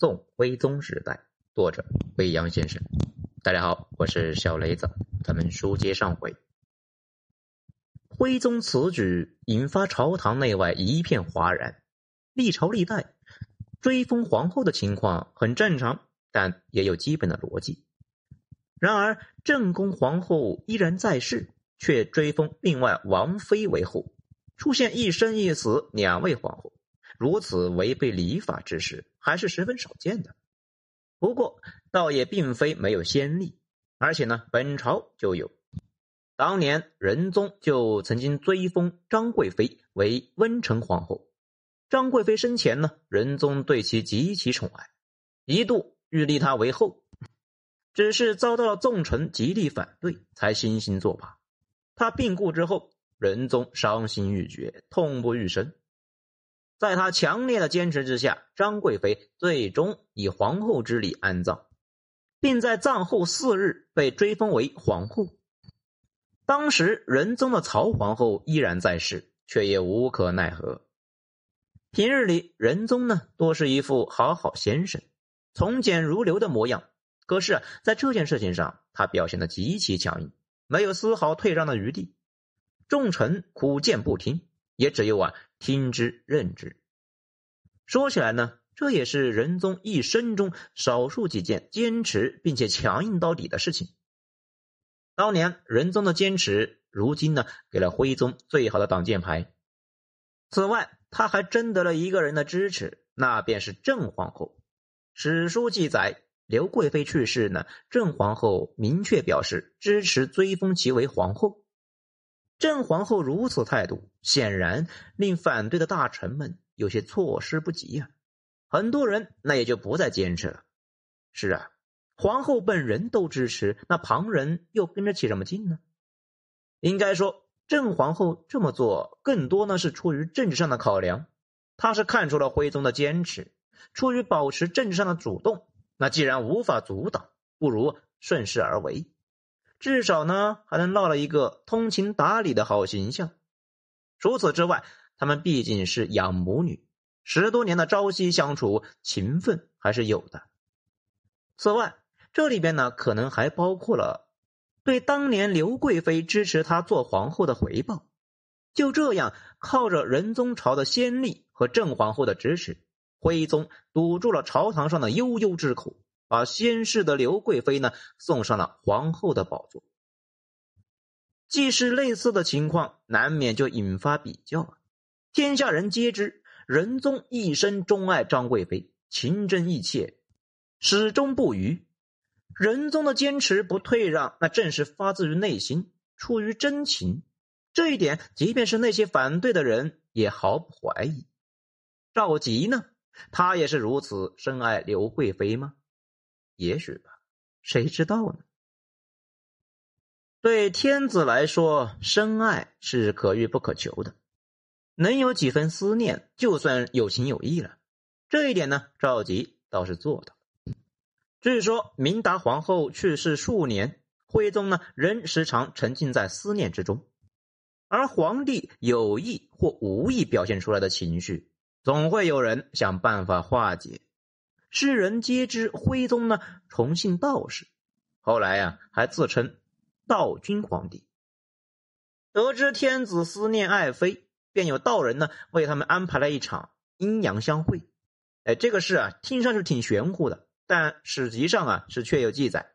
宋徽宗时代，作者未央先生。大家好，我是小雷子。咱们书接上回，徽宗此举引发朝堂内外一片哗然。历朝历代追封皇后的情况很正常，但也有基本的逻辑。然而，正宫皇后依然在世，却追封另外王妃为后，出现一生一死两位皇后。如此违背礼法之事，还是十分少见的。不过，倒也并非没有先例，而且呢，本朝就有。当年仁宗就曾经追封张贵妃为温成皇后。张贵妃生前呢，仁宗对其极其宠爱，一度欲立她为后，只是遭到了众臣极力反对，才惺惺作罢。她病故之后，仁宗伤心欲绝，痛不欲生。在他强烈的坚持之下，张贵妃最终以皇后之礼安葬，并在葬后四日被追封为皇后。当时仁宗的曹皇后依然在世，却也无可奈何。平日里，仁宗呢多是一副好好先生、从简如流的模样，可是，在这件事情上，他表现的极其强硬，没有丝毫退让的余地。众臣苦谏不听。也只有啊，听之任之。说起来呢，这也是仁宗一生中少数几件坚持并且强硬到底的事情。当年仁宗的坚持，如今呢，给了徽宗最好的挡箭牌。此外，他还征得了一个人的支持，那便是郑皇后。史书记载，刘贵妃去世呢，郑皇后明确表示支持追封其为皇后。郑皇后如此态度，显然令反对的大臣们有些措施不及呀。很多人那也就不再坚持了。是啊，皇后本人都支持，那旁人又跟着起什么劲呢？应该说，郑皇后这么做更多呢是出于政治上的考量。她是看出了徽宗的坚持，出于保持政治上的主动。那既然无法阻挡，不如顺势而为。至少呢，还能落了一个通情达理的好形象。除此之外，他们毕竟是养母女，十多年的朝夕相处，情分还是有的。此外，这里边呢，可能还包括了对当年刘贵妃支持她做皇后的回报。就这样，靠着仁宗朝的先例和郑皇后的支持，徽宗堵住了朝堂上的悠悠之口。把先世的刘贵妃呢送上了皇后的宝座。既是类似的情况，难免就引发比较啊。天下人皆知，仁宗一生钟爱张贵妃，情真意切，始终不渝。仁宗的坚持不退让，那正是发自于内心，出于真情。这一点，即便是那些反对的人也毫不怀疑。赵佶呢，他也是如此深爱刘贵妃吗？也许吧，谁知道呢？对天子来说，深爱是可遇不可求的，能有几分思念，就算有情有义了。这一点呢，赵佶倒是做到了。据说明达皇后去世数年，徽宗呢仍时常沉浸在思念之中，而皇帝有意或无意表现出来的情绪，总会有人想办法化解。世人皆知，徽宗呢崇信道士，后来呀还自称道君皇帝。得知天子思念爱妃，便有道人呢为他们安排了一场阴阳相会。哎，这个事啊听上去挺玄乎的，但史籍上啊是确有记载。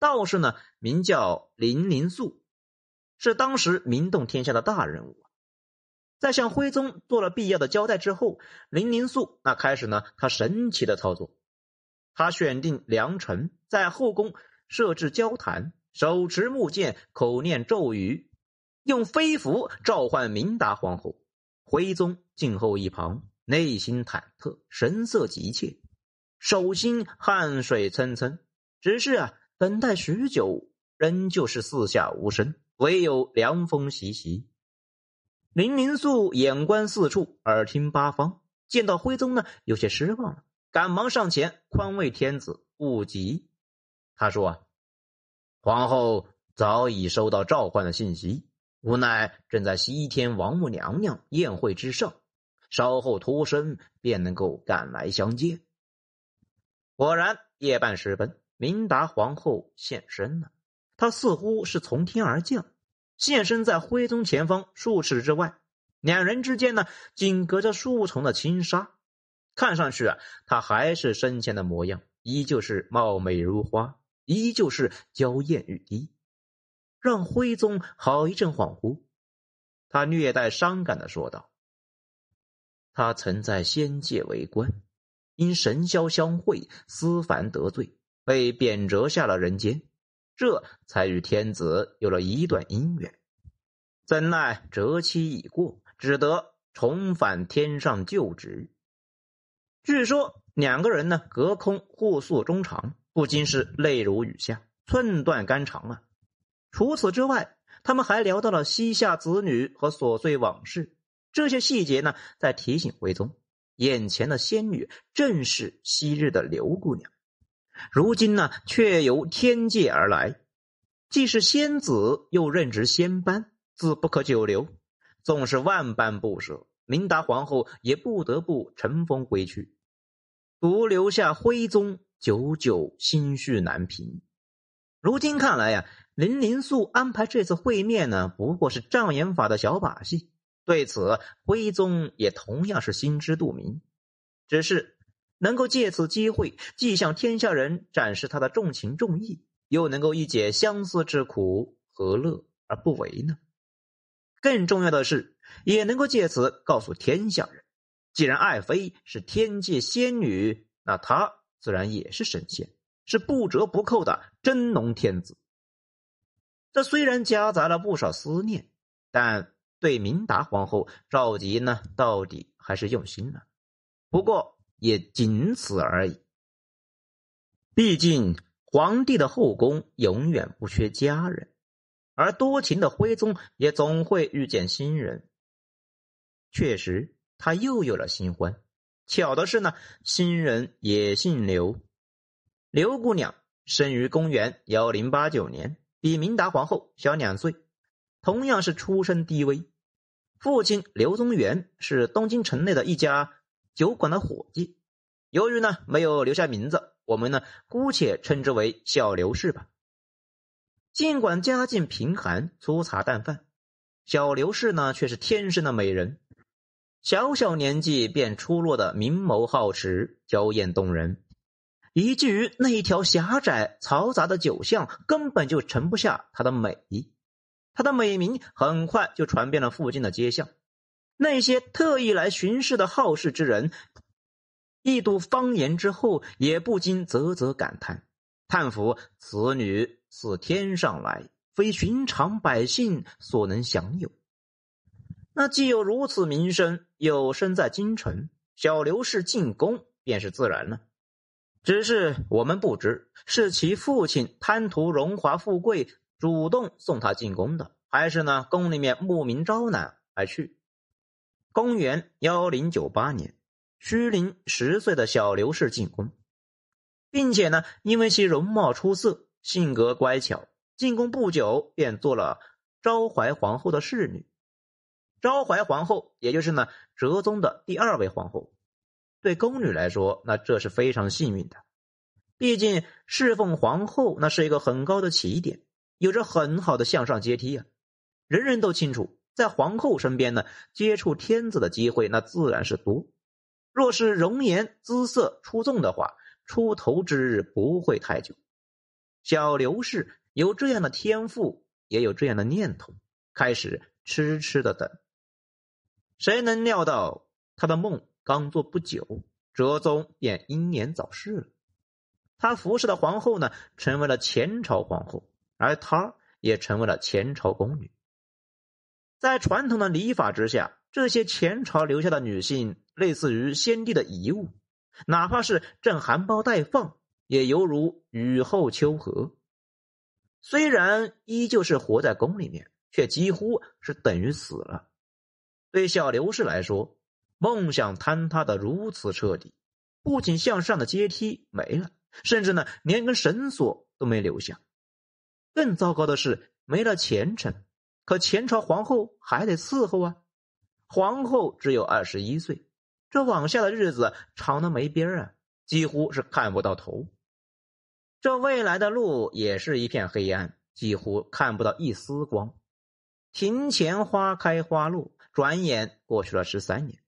道士呢名叫林灵素，是当时名动天下的大人物。在向徽宗做了必要的交代之后，林灵素那开始呢，他神奇的操作。他选定良辰，在后宫设置交坛，手持木剑，口念咒语，用飞符召唤明达皇后。徽宗静候一旁，内心忐忑，神色急切，手心汗水涔涔。只是啊，等待许久，仍旧是四下无声，唯有凉风习习。林灵素眼观四处，耳听八方，见到徽宗呢，有些失望了，赶忙上前宽慰天子勿急。他说：“啊，皇后早已收到召唤的信息，无奈正在西天王母娘娘宴会之上，稍后脱身便能够赶来相见。果然，夜半时分，明达皇后现身了。她似乎是从天而降，现身在徽宗前方数尺之外。两人之间呢，仅隔着数重的轻纱。看上去啊，她还是生前的模样，依旧是貌美如花，依旧是娇艳欲滴，让徽宗好一阵恍惚。他略带伤感的说道：“他曾在仙界为官。”因神霄相会，思凡得罪，被贬谪下了人间，这才与天子有了一段姻缘。怎奈折期已过，只得重返天上就职。据说两个人呢，隔空互诉衷肠，不禁是泪如雨下，寸断肝肠啊！除此之外，他们还聊到了膝下子女和琐碎往事，这些细节呢，在提醒徽宗。眼前的仙女正是昔日的刘姑娘，如今呢却由天界而来，既是仙子，又任职仙班，自不可久留。纵是万般不舍，明达皇后也不得不乘风归去，独留下徽宗久久心绪难平。如今看来呀，林灵素安排这次会面呢，不过是障眼法的小把戏。对此，徽宗也同样是心知肚明，只是能够借此机会，既向天下人展示他的重情重义，又能够一解相思之苦，何乐而不为呢？更重要的是，也能够借此告诉天下人，既然爱妃是天界仙女，那她自然也是神仙，是不折不扣的真龙天子。这虽然夹杂了不少思念，但。对明达皇后，赵吉呢，到底还是用心了，不过也仅此而已。毕竟皇帝的后宫永远不缺佳人，而多情的徽宗也总会遇见新人。确实，他又有了新欢。巧的是呢，新人也姓刘，刘姑娘生于公元幺零八九年，比明达皇后小两岁，同样是出身低微。父亲刘宗元是东京城内的一家酒馆的伙计，由于呢没有留下名字，我们呢姑且称之为小刘氏吧。尽管家境贫寒、粗茶淡饭，小刘氏呢却是天生的美人，小小年纪便出落的明眸皓齿、娇艳动人，以至于那一条狭窄嘈杂的酒巷根本就盛不下她的美。他的美名很快就传遍了附近的街巷，那些特意来巡视的好事之人，一睹方言之后，也不禁啧啧感叹，叹服此女似天上来，非寻常百姓所能享有。那既有如此名声，又身在京城，小刘氏进宫便是自然了。只是我们不知，是其父亲贪图荣华富贵。主动送他进宫的，还是呢？宫里面慕名招揽而去。公元幺零九八年，虚龄十岁的小刘氏进宫，并且呢，因为其容貌出色、性格乖巧，进宫不久便做了昭怀皇后的侍女。昭怀皇后，也就是呢哲宗的第二位皇后，对宫女来说，那这是非常幸运的。毕竟侍奉皇后，那是一个很高的起点。有着很好的向上阶梯啊！人人都清楚，在皇后身边呢，接触天子的机会那自然是多。若是容颜姿色出众的话，出头之日不会太久。小刘氏有这样的天赋，也有这样的念头，开始痴痴的等。谁能料到，他的梦刚做不久，哲宗便英年早逝了。他服侍的皇后呢，成为了前朝皇后。而她也成为了前朝宫女。在传统的礼法之下，这些前朝留下的女性，类似于先帝的遗物，哪怕是正含苞待放，也犹如雨后秋荷。虽然依旧是活在宫里面，却几乎是等于死了。对小刘氏来说，梦想坍塌的如此彻底，不仅向上的阶梯没了，甚至呢，连根绳索都没留下。更糟糕的是，没了前程，可前朝皇后还得伺候啊。皇后只有二十一岁，这往下的日子长的没边啊！几乎是看不到头。这未来的路也是一片黑暗，几乎看不到一丝光。庭前花开花落，转眼过去了十三年，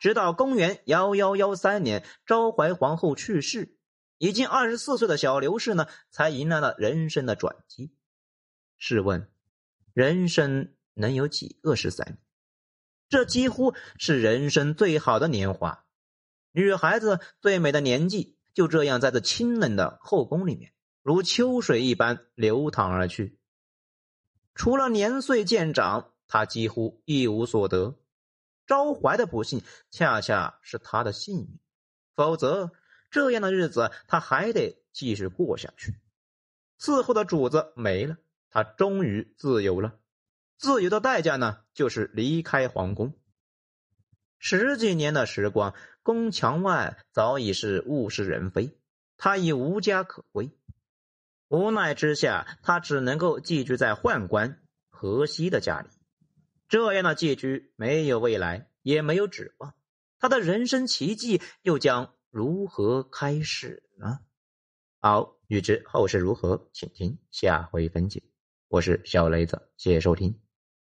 直到公元幺幺幺三年，昭怀皇后去世，已经二十四岁的小刘氏呢，才迎来了人生的转机。试问，人生能有几个十三年？这几乎是人生最好的年华，女孩子最美的年纪就这样在这清冷的后宫里面，如秋水一般流淌而去。除了年岁渐长，他几乎一无所得。昭怀的不幸，恰恰是他的幸运。否则，这样的日子他还得继续过下去。伺候的主子没了，他终于自由了。自由的代价呢，就是离开皇宫。十几年的时光，宫墙外早已是物是人非，他已无家可归。无奈之下，他只能够寄居在宦官河西的家里。这样的寄居没有未来，也没有指望。他的人生奇迹又将如何开始呢？好，欲知后事如何，请听下回分解。我是小雷子，谢谢收听。